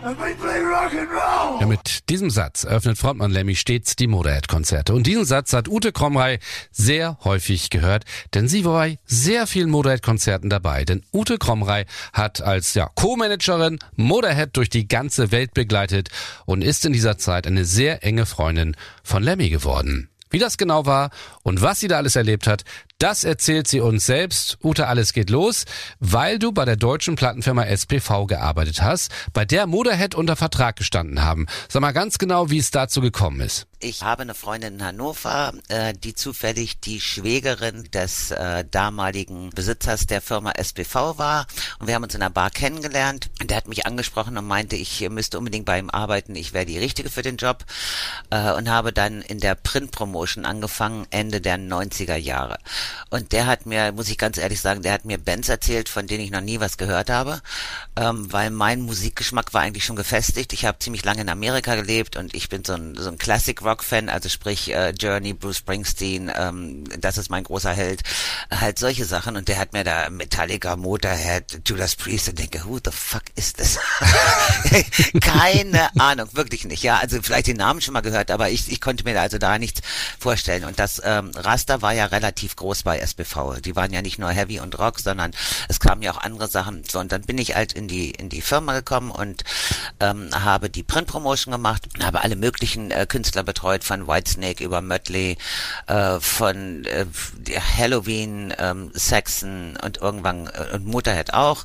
Ja, mit diesem Satz eröffnet Frontmann Lemmy stets die Motorhead-Konzerte. Und diesen Satz hat Ute Kromrei sehr häufig gehört, denn sie war bei sehr vielen Motorhead-Konzerten dabei. Denn Ute Kromrei hat als ja, Co-Managerin Motorhead durch die ganze Welt begleitet und ist in dieser Zeit eine sehr enge Freundin von Lemmy geworden. Wie das genau war und was sie da alles erlebt hat, das erzählt sie uns selbst. Ute, alles geht los, weil du bei der deutschen Plattenfirma SPV gearbeitet hast, bei der Motorhead unter Vertrag gestanden haben. Sag mal ganz genau, wie es dazu gekommen ist. Ich habe eine Freundin in Hannover, äh, die zufällig die Schwägerin des äh, damaligen Besitzers der Firma SPV war. Und wir haben uns in einer Bar kennengelernt. Der hat mich angesprochen und meinte, ich müsste unbedingt bei ihm arbeiten. Ich wäre die Richtige für den Job. Äh, und habe dann in der Print-Promotion angefangen, Ende der 90er Jahre. Und der hat mir, muss ich ganz ehrlich sagen, der hat mir Bands erzählt, von denen ich noch nie was gehört habe. Ähm, weil mein Musikgeschmack war eigentlich schon gefestigt. Ich habe ziemlich lange in Amerika gelebt und ich bin so ein, so ein Classic Rock-Fan, also sprich äh, Journey, Bruce Springsteen, ähm, das ist mein großer Held. Halt solche Sachen. Und der hat mir da Metallica, Motorhead, Judas Priest und denke, who the fuck ist das? Keine Ahnung, wirklich nicht. Ja, also vielleicht den Namen schon mal gehört, aber ich, ich konnte mir da also da nichts vorstellen. Und das ähm, Raster war ja relativ groß bei SBV. Die waren ja nicht nur Heavy und Rock, sondern es kamen ja auch andere Sachen. So, und dann bin ich halt in die in die Firma gekommen und ähm, habe die Print-Promotion gemacht, habe alle möglichen äh, Künstler betreut, von Whitesnake über Mötley, äh, von äh, Halloween, ähm, Saxon und irgendwann äh, und Motorhead auch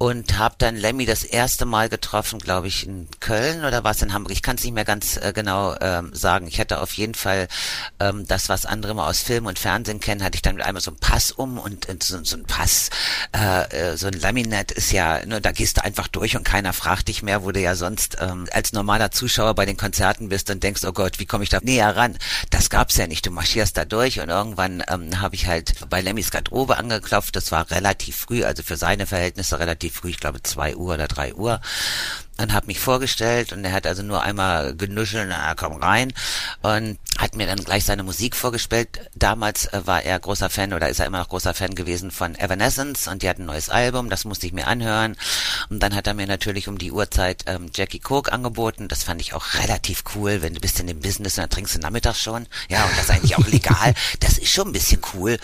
und habe dann Lemmy das erste Mal getroffen, glaube ich, in Köln oder was in Hamburg. Ich kann es nicht mehr ganz äh, genau ähm, sagen. Ich hatte auf jeden Fall ähm, das, was andere mal aus Film und Fernsehen kennen, hatte ich dann mit einmal so einen Pass um und, und so, so ein Pass, äh, äh, so ein Laminat ist ja, ne, da gehst du einfach durch und keiner fragt dich mehr, wo du ja sonst ähm, als normaler Zuschauer bei den Konzerten bist und denkst, oh Gott, wie komme ich da näher ran? Das gab's ja nicht. Du marschierst da durch und irgendwann ähm, habe ich halt bei Lemmys Garderobe angeklopft. Das war relativ früh, also für seine Verhältnisse relativ früh, ich glaube zwei Uhr oder drei Uhr und habe mich vorgestellt und er hat also nur einmal genuschelt, na komm rein und hat mir dann gleich seine Musik vorgestellt. Damals äh, war er großer Fan oder ist er immer noch großer Fan gewesen von Evanescence und die hat ein neues Album, das musste ich mir anhören. Und dann hat er mir natürlich um die Uhrzeit ähm, Jackie Coke angeboten, das fand ich auch relativ cool, wenn du bist in dem Business und dann trinkst du nachmittags schon, ja und das ist eigentlich auch legal, das ist schon ein bisschen cool.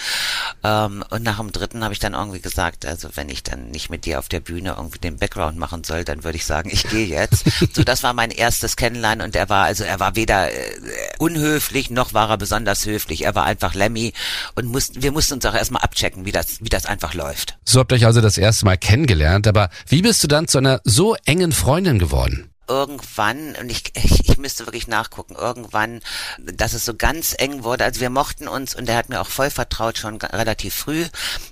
Ähm, und nach dem dritten habe ich dann irgendwie gesagt, also wenn ich dann nicht mit dir auf der Bühne irgendwie den Background machen soll, dann würde ich sagen, ich gehe jetzt. So, das war mein erstes Kennenlernen und er war also, er war weder äh, unhöflich noch war er besonders höflich. Er war einfach Lemmy und mussten, wir mussten uns auch erstmal abchecken, wie das, wie das einfach läuft. So habt ihr euch also das erste Mal kennengelernt, aber wie bist du dann zu einer so engen Freundin geworden? Irgendwann, und ich, ich, ich müsste wirklich nachgucken, irgendwann, dass es so ganz eng wurde. Also wir mochten uns und er hat mir auch voll vertraut, schon relativ früh.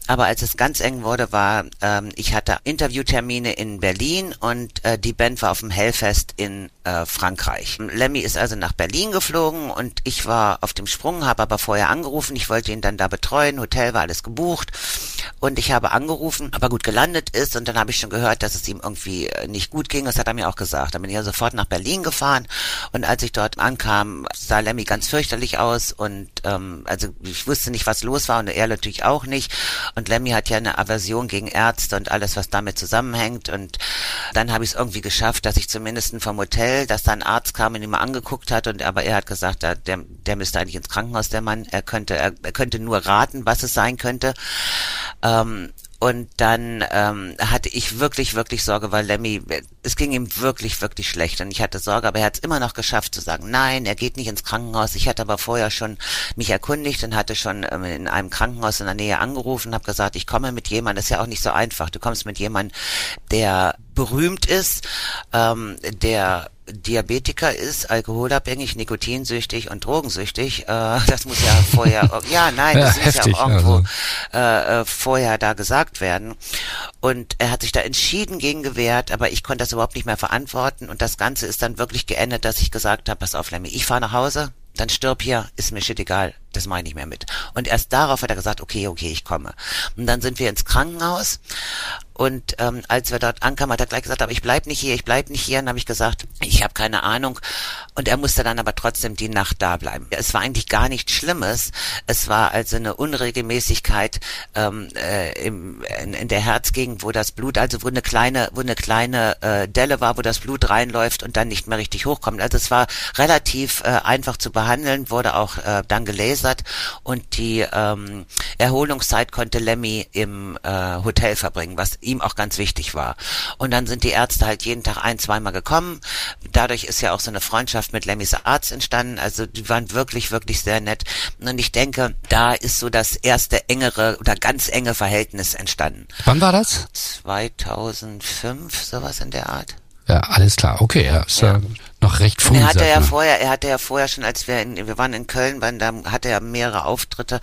Aber als es ganz eng wurde, war, ähm, ich hatte Interviewtermine in Berlin und äh, die Band war auf dem Hellfest in äh, Frankreich. Lemmy ist also nach Berlin geflogen und ich war auf dem Sprung, habe aber vorher angerufen. Ich wollte ihn dann da betreuen. Hotel war alles gebucht und ich habe angerufen, aber gut gelandet ist und dann habe ich schon gehört, dass es ihm irgendwie äh, nicht gut ging. Das hat er mir auch gesagt bin ich ja sofort nach Berlin gefahren und als ich dort ankam, sah Lemmy ganz fürchterlich aus und ähm, also ich wusste nicht, was los war und er natürlich auch nicht. Und Lemmy hat ja eine Aversion gegen Ärzte und alles, was damit zusammenhängt. Und dann habe ich es irgendwie geschafft, dass ich zumindest vom Hotel, dass da ein Arzt kam und ihn mal angeguckt hat und aber er hat gesagt, der, der müsste eigentlich ins Krankenhaus, der Mann. Er könnte, er, er könnte nur raten, was es sein könnte. Ähm, und dann ähm, hatte ich wirklich, wirklich Sorge, weil Lemmy, es ging ihm wirklich, wirklich schlecht. Und ich hatte Sorge, aber er hat es immer noch geschafft zu sagen, nein, er geht nicht ins Krankenhaus. Ich hatte aber vorher schon mich erkundigt und hatte schon ähm, in einem Krankenhaus in der Nähe angerufen, habe gesagt, ich komme mit jemandem, das ist ja auch nicht so einfach. Du kommst mit jemandem, der berühmt ist, ähm, der Diabetiker ist, alkoholabhängig, nikotinsüchtig und drogensüchtig. Äh, das muss ja vorher, ja, nein, das ja, muss heftig, ja auch irgendwo also. äh, äh, vorher da gesagt werden. Und er hat sich da entschieden gegen gewehrt, aber ich konnte das überhaupt nicht mehr verantworten. Und das Ganze ist dann wirklich geendet, dass ich gesagt habe, pass auf, Lemmy, ich fahre nach Hause, dann stirb hier, ist mir shit egal, das mache ich mehr mit. Und erst darauf hat er gesagt, okay, okay, ich komme. Und dann sind wir ins Krankenhaus und ähm, als wir dort ankamen, hat er gleich gesagt, aber ich bleib nicht hier, ich bleib nicht hier. Und habe ich gesagt, ich habe keine Ahnung. Und er musste dann aber trotzdem die Nacht da bleiben. Es war eigentlich gar nichts Schlimmes. Es war also eine Unregelmäßigkeit ähm, äh, im, in, in der Herzgegend, wo das Blut, also wo eine kleine, wo eine kleine äh, Delle war, wo das Blut reinläuft und dann nicht mehr richtig hochkommt. Also es war relativ äh, einfach zu behandeln, wurde auch äh, dann gelasert und die ähm, Erholungszeit konnte Lemmy im äh, Hotel verbringen, was ihm auch ganz wichtig war. Und dann sind die Ärzte halt jeden Tag ein, zweimal gekommen. Dadurch ist ja auch so eine Freundschaft mit Lemmys Arzt entstanden. Also die waren wirklich, wirklich sehr nett. Und ich denke, da ist so das erste engere oder ganz enge Verhältnis entstanden. Wann war das? 2005, sowas in der Art. Ja, alles klar. Okay, ja, ist ja. Noch recht früh. Er hatte ja vorher, er hatte ja vorher schon, als wir in, wir waren in Köln, waren, da hatte er mehrere Auftritte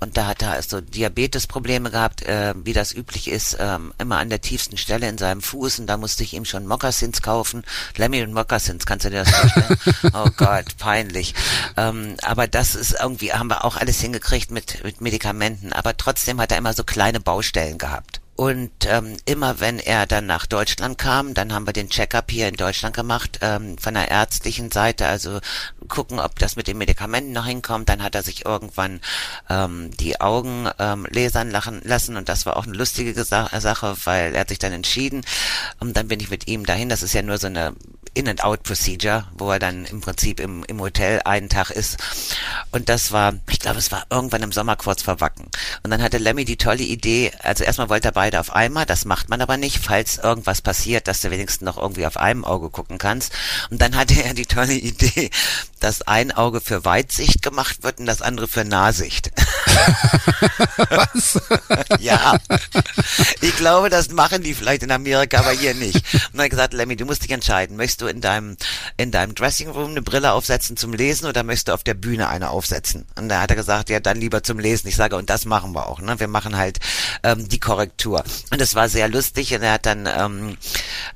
und da hat er so Diabetesprobleme gehabt, äh, wie das üblich ist, ähm, immer an der tiefsten Stelle in seinem Fuß und da musste ich ihm schon Mokassins kaufen. Lemmy und Mokassins, kannst du dir das vorstellen? oh Gott, peinlich. Ähm, aber das ist irgendwie, haben wir auch alles hingekriegt mit, mit Medikamenten, aber trotzdem hat er immer so kleine Baustellen gehabt. Und ähm, immer wenn er dann nach Deutschland kam, dann haben wir den Checkup hier in Deutschland gemacht, ähm, von der ärztlichen Seite, also gucken, ob das mit den Medikamenten noch hinkommt. Dann hat er sich irgendwann ähm, die Augen ähm, lasern lassen und das war auch eine lustige Sache, weil er hat sich dann entschieden. Und dann bin ich mit ihm dahin. Das ist ja nur so eine In-and-Out-Procedure, wo er dann im Prinzip im, im Hotel einen Tag ist. Und das war, ich glaube, es war irgendwann im Sommer kurz vor Wacken. Und dann hatte Lemmy die tolle Idee, also erstmal wollte er beide auf einmal, das macht man aber nicht, falls irgendwas passiert, dass du wenigstens noch irgendwie auf einem Auge gucken kannst. Und dann hatte er die tolle Idee, dass ein Auge für Weitsicht gemacht wird und das andere für Nahsicht. Was? ja. Ich glaube, das machen die vielleicht in Amerika, aber hier nicht. Und dann hat gesagt, Lemmy, du musst dich entscheiden. Möchtest du in deinem, in deinem Dressing Room eine Brille aufsetzen zum Lesen oder möchtest du auf der Bühne eine aufsetzen? Und da hat er gesagt, ja, dann lieber zum Lesen. Ich sage, und das machen wir auch. Ne? Wir machen halt ähm, die Korrektur. Und das war sehr lustig. Und er hat dann, ähm,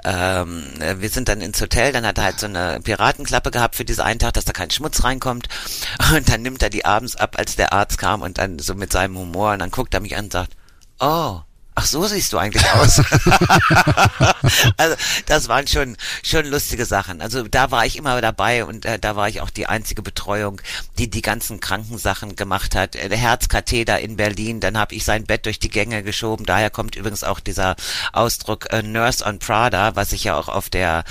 ähm, wir sind dann ins Hotel, dann hat er halt so eine Piratenklappe gehabt für diesen einen Tag, dass da kein Schmutz reinkommt. Und dann nimmt er die abends ab, als der Arzt kam und dann so mit seinem Humor und dann guckt er mich an und sagt, oh, ach so siehst du eigentlich aus. also das waren schon schon lustige Sachen. Also da war ich immer dabei und äh, da war ich auch die einzige Betreuung, die die ganzen Krankensachen gemacht hat. Äh, der Herzkatheter in Berlin, dann habe ich sein Bett durch die Gänge geschoben. Daher kommt übrigens auch dieser Ausdruck äh, Nurse on Prada, was ich ja auch auf der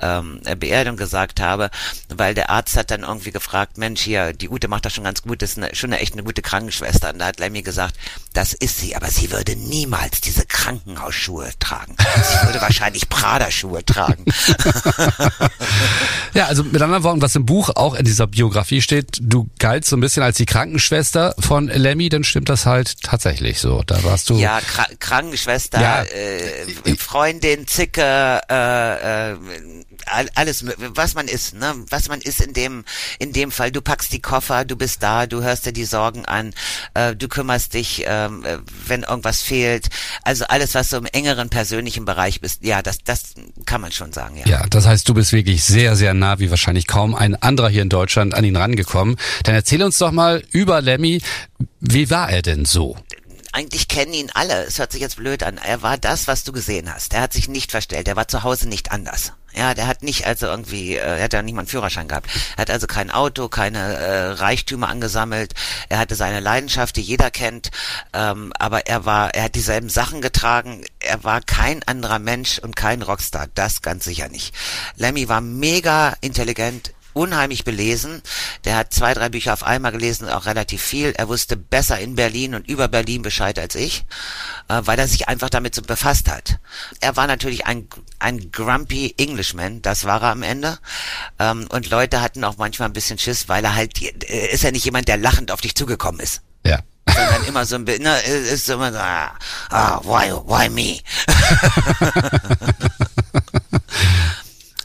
ähm, Beerdigung gesagt habe, weil der Arzt hat dann irgendwie gefragt, Mensch hier, die Ute macht das schon ganz gut, ist eine, schon eine, echt eine gute Krankenschwester. Und da hat Lemmy gesagt, das ist sie, aber sie würde niemals niemals diese Krankenhausschuhe tragen. Sie würde wahrscheinlich Prada-Schuhe tragen. ja, also mit anderen Worten, was im Buch auch in dieser Biografie steht, du galtst so ein bisschen als die Krankenschwester von Lemmy, dann stimmt das halt tatsächlich so. Da warst du. Ja, Kra Krankenschwester, ja. Äh, Freundin, Zicke, äh, äh, alles, was man ist, ne, was man ist in dem, in dem Fall. Du packst die Koffer, du bist da, du hörst dir die Sorgen an, äh, du kümmerst dich, ähm, äh, wenn irgendwas fehlt. Also alles, was so im engeren persönlichen Bereich bist, ja, das, das kann man schon sagen, ja. Ja, das heißt, du bist wirklich sehr, sehr nah, wie wahrscheinlich kaum ein anderer hier in Deutschland an ihn rangekommen. Dann erzähl uns doch mal über Lemmy, wie war er denn so? Eigentlich kennen ihn alle. Es hört sich jetzt blöd an. Er war das, was du gesehen hast. Er hat sich nicht verstellt. Er war zu Hause nicht anders. Ja, der hat nicht also irgendwie, äh, er hat ja nicht mal einen Führerschein gehabt. Er hat also kein Auto, keine äh, Reichtümer angesammelt. Er hatte seine Leidenschaft, die jeder kennt. Ähm, aber er war, er hat dieselben Sachen getragen. Er war kein anderer Mensch und kein Rockstar. Das ganz sicher nicht. Lemmy war mega intelligent, unheimlich belesen. Der hat zwei, drei Bücher auf einmal gelesen, auch relativ viel. Er wusste besser in Berlin und über Berlin Bescheid als ich, äh, weil er sich einfach damit so befasst hat. Er war natürlich ein, ein grumpy Englishman, das war er am Ende. Ähm, und Leute hatten auch manchmal ein bisschen Schiss, weil er halt, äh, ist ja nicht jemand, der lachend auf dich zugekommen ist. Ja. Sondern immer so ein bisschen, ne, ist immer so, ah, why, why me?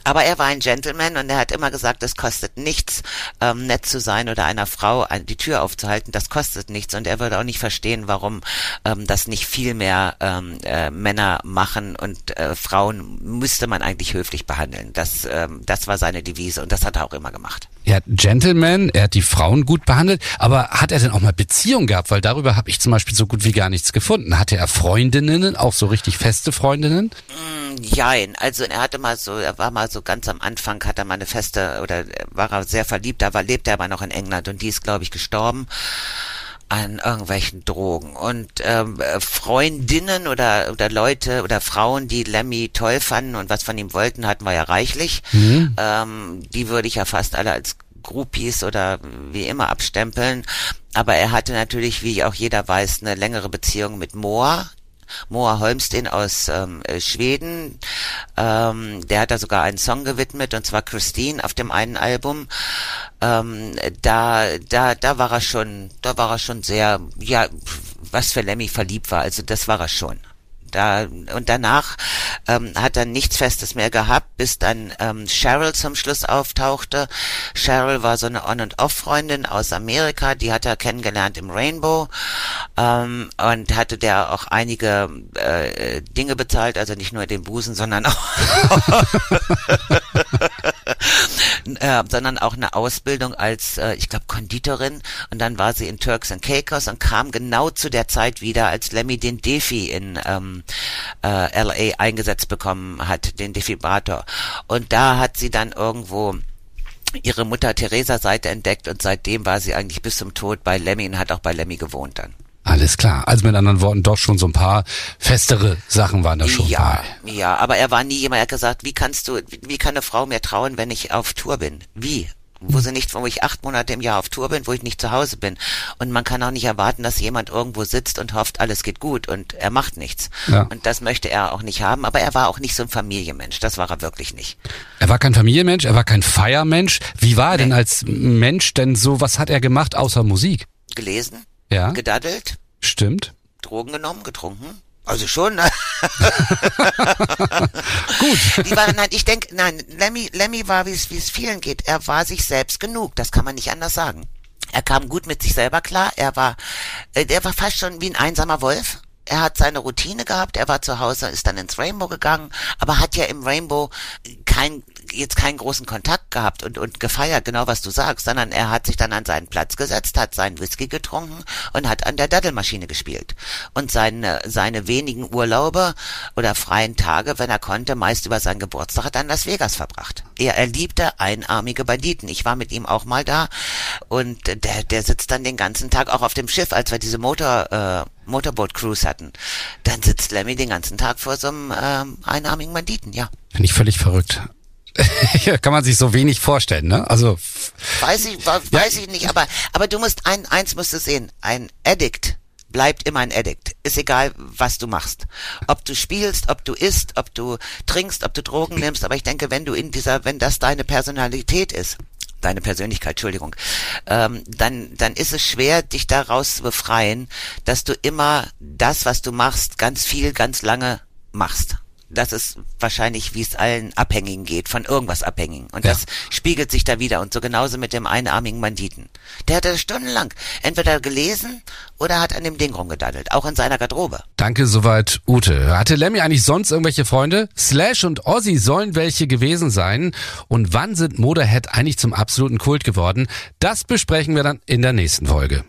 Aber er war ein Gentleman und er hat immer gesagt, es kostet nichts, ähm, nett zu sein oder einer Frau die Tür aufzuhalten. Das kostet nichts und er würde auch nicht verstehen, warum ähm, das nicht viel mehr ähm, äh, Männer machen und äh, Frauen müsste man eigentlich höflich behandeln. Das, ähm, das war seine Devise und das hat er auch immer gemacht. Er hat Gentleman, er hat die Frauen gut behandelt, aber hat er denn auch mal Beziehungen gehabt? Weil darüber habe ich zum Beispiel so gut wie gar nichts gefunden. Hatte er Freundinnen, auch so richtig feste Freundinnen? Mm, jein, also er hatte mal so, er war mal so ganz am Anfang, hat er mal eine feste, oder war er sehr verliebt, da war, lebte er aber noch in England und die ist, glaube ich, gestorben an irgendwelchen Drogen und ähm, Freundinnen oder oder Leute oder Frauen, die Lemmy toll fanden und was von ihm wollten, hatten wir ja reichlich. Mhm. Ähm, die würde ich ja fast alle als Groupies oder wie immer abstempeln. Aber er hatte natürlich, wie auch jeder weiß, eine längere Beziehung mit Moa, Moa Holmsten aus ähm, äh, Schweden. Ähm, der hat da sogar einen Song gewidmet, und zwar Christine auf dem einen Album. Ähm, da, da, da war er schon, da war er schon sehr, ja, was für Lemmy verliebt war. Also das war er schon. Da, und danach ähm, hat er nichts Festes mehr gehabt, bis dann ähm, Cheryl zum Schluss auftauchte. Cheryl war so eine On- und Off-Freundin aus Amerika, die hat er kennengelernt im Rainbow ähm, und hatte der auch einige äh, Dinge bezahlt, also nicht nur den Busen, sondern auch äh, sondern auch eine Ausbildung als, äh, ich glaube, Konditorin. Und dann war sie in Turks and Caicos und kam genau zu der Zeit wieder, als Lemmy den Defi in ähm, äh, LA eingesetzt bekommen hat, den Defibrator. Und da hat sie dann irgendwo ihre Mutter Theresa Seite entdeckt und seitdem war sie eigentlich bis zum Tod bei Lemmy und hat auch bei Lemmy gewohnt dann. Alles klar. Also mit anderen Worten, doch schon so ein paar festere Sachen waren da schon ja, bei. Ja, aber er war nie jemand, der hat gesagt, wie kannst du, wie kann eine Frau mir trauen, wenn ich auf Tour bin? Wie? Wo sie nicht, wo ich acht Monate im Jahr auf Tour bin, wo ich nicht zu Hause bin. Und man kann auch nicht erwarten, dass jemand irgendwo sitzt und hofft, alles geht gut und er macht nichts. Ja. Und das möchte er auch nicht haben. Aber er war auch nicht so ein Familienmensch. Das war er wirklich nicht. Er war kein Familienmensch, er war kein Feiermensch. Wie war er nee. denn als Mensch denn so, was hat er gemacht außer Musik? Gelesen ja. Gedaddelt. Stimmt. Drogen genommen, getrunken. Also schon. Ne? Gut. Die waren, nein, ich denke, nein, Lemmy, Lemmy war, wie es, vielen geht. Er war sich selbst genug. Das kann man nicht anders sagen. Er kam gut mit sich selber klar. Er war, äh, er war fast schon wie ein einsamer Wolf. Er hat seine Routine gehabt. Er war zu Hause, ist dann ins Rainbow gegangen, aber hat ja im Rainbow kein jetzt keinen großen Kontakt gehabt und, und gefeiert, genau was du sagst, sondern er hat sich dann an seinen Platz gesetzt, hat seinen Whisky getrunken und hat an der Daddelmaschine gespielt. Und seine, seine wenigen Urlaube oder freien Tage, wenn er konnte, meist über seinen Geburtstag, hat er in Las Vegas verbracht. Er, er liebte einarmige Banditen. Ich war mit ihm auch mal da und der, der sitzt dann den ganzen Tag auch auf dem Schiff, als wir diese Motor, äh, Motorboat Cruise hatten. Dann sitzt Lemmy den ganzen Tag vor so einem ähm, einarmigen Banditen, ja. Bin ich völlig verrückt. kann man sich so wenig vorstellen, ne? Also weiß ich, weiß ja. ich nicht, aber aber du musst ein eins musst du sehen, ein Addict bleibt immer ein Addict. Ist egal, was du machst. Ob du spielst, ob du isst, ob du trinkst, ob du Drogen nimmst, aber ich denke, wenn du in dieser, wenn das deine Personalität ist, deine Persönlichkeit, Entschuldigung, ähm, dann, dann ist es schwer, dich daraus zu befreien, dass du immer das, was du machst, ganz viel, ganz lange machst das ist wahrscheinlich, wie es allen Abhängigen geht, von irgendwas Abhängigen. Und ja. das spiegelt sich da wieder. Und so genauso mit dem einarmigen Banditen. Der hat das stundenlang entweder gelesen oder hat an dem Ding rumgedaddelt, auch in seiner Garderobe. Danke soweit, Ute. Hatte Lemmy eigentlich sonst irgendwelche Freunde? Slash und Ozzy sollen welche gewesen sein. Und wann sind Motorhead eigentlich zum absoluten Kult geworden? Das besprechen wir dann in der nächsten Folge.